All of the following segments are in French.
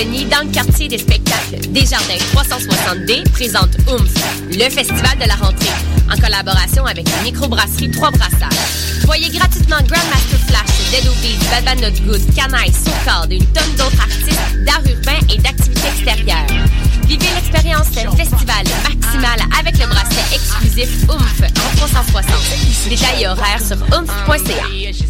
Saint-Denis dans le quartier des spectacles. Desjardins 360D présente OOMF, le festival de la rentrée, en collaboration avec la microbrasserie Trois Brassards. Voyez gratuitement Grandmaster Flash, Dead Obies, Bad Bad Not Good, Canaille, Socard et une tonne d'autres artistes d'art urbain et d'activités extérieures. Vivez l'expérience festival maximal avec le bracelet exclusif OOMF en 360. Détails et horaires sur oomph.ca.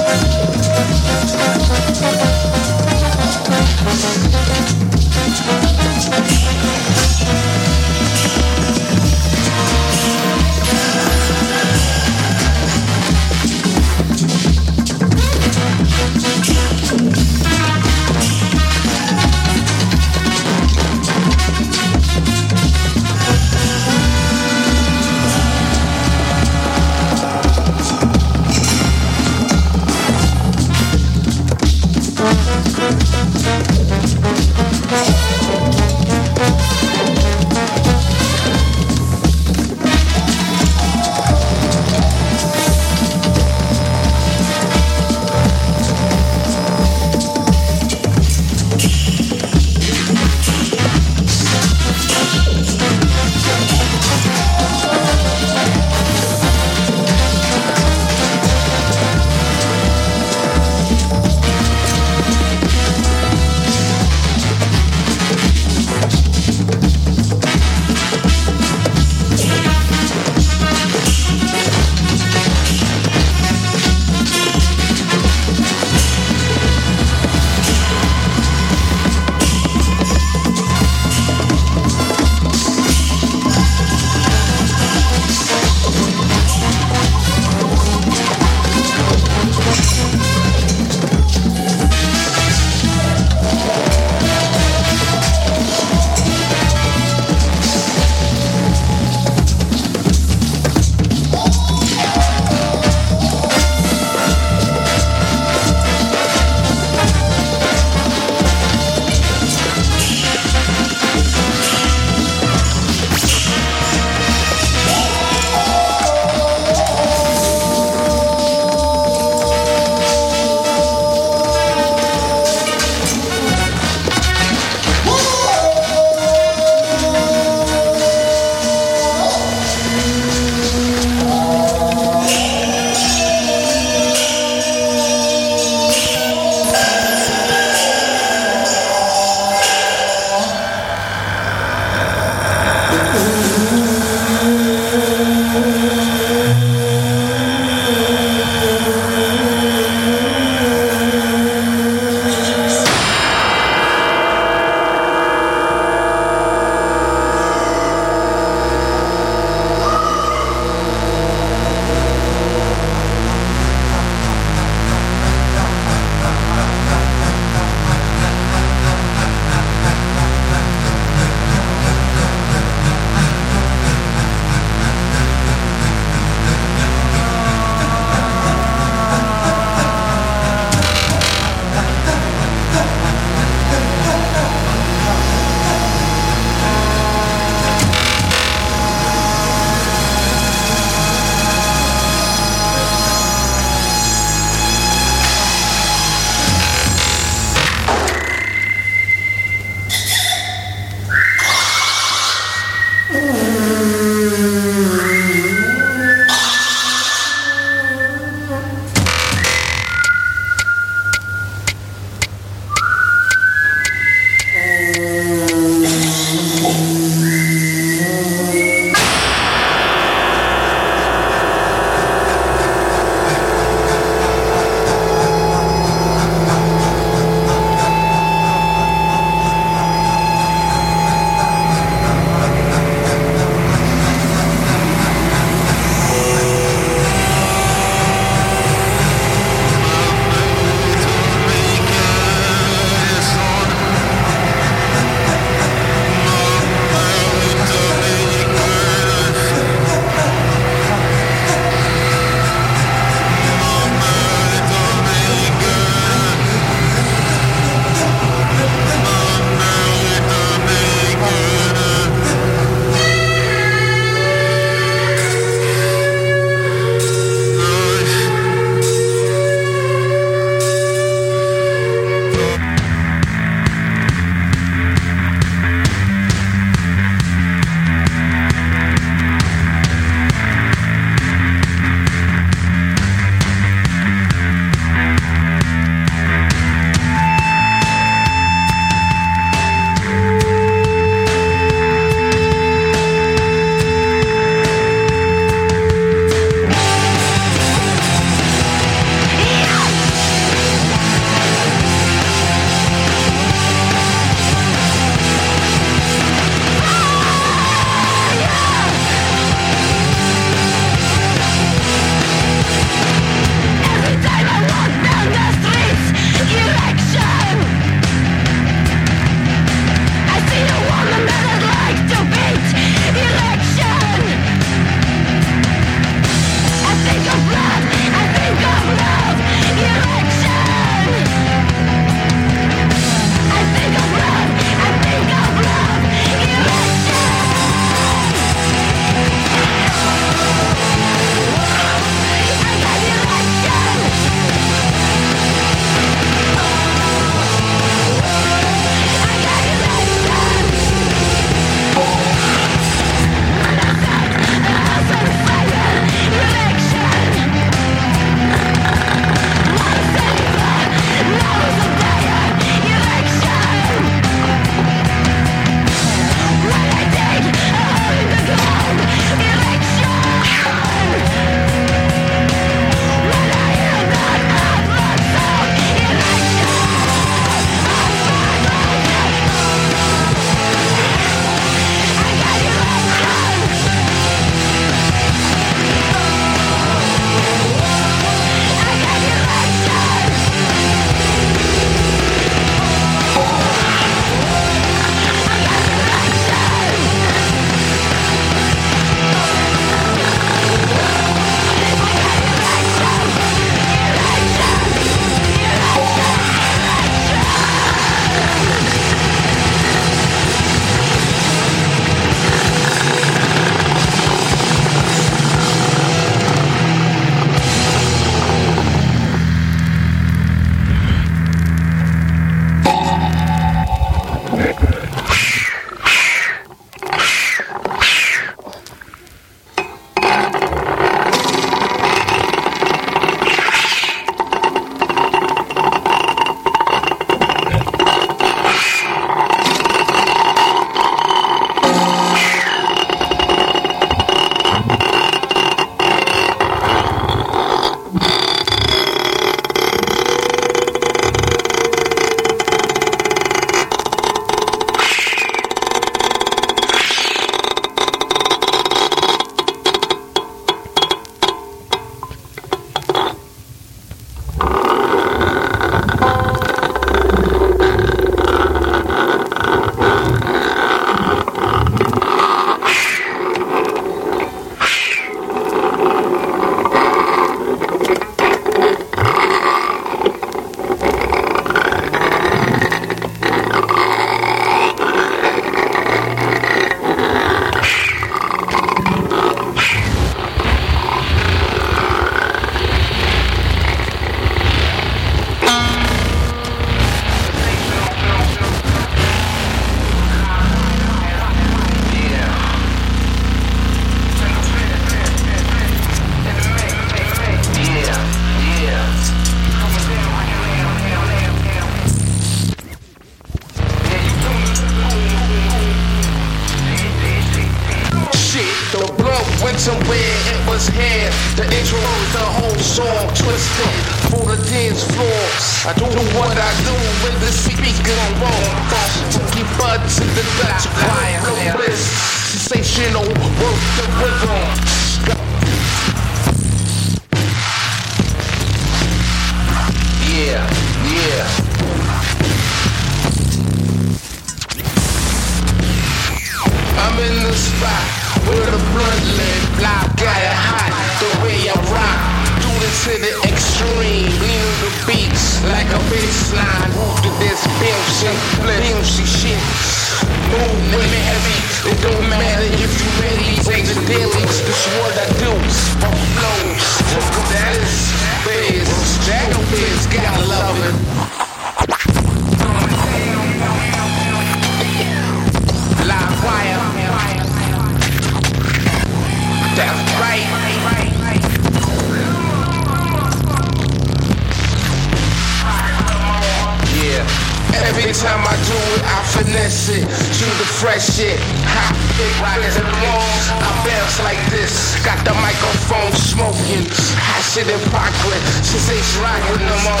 bounce like this. Got the microphone smoking. Hot shit in progress. Sensation rocking them all.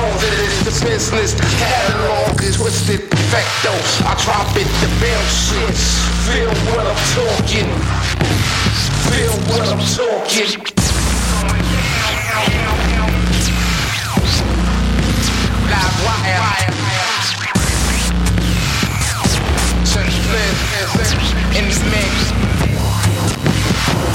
Holding it is the business. Catalog is effect though I drop it, the bounce shit. Feel what I'm talking. Feel what I'm talking. Live wire. In the mix.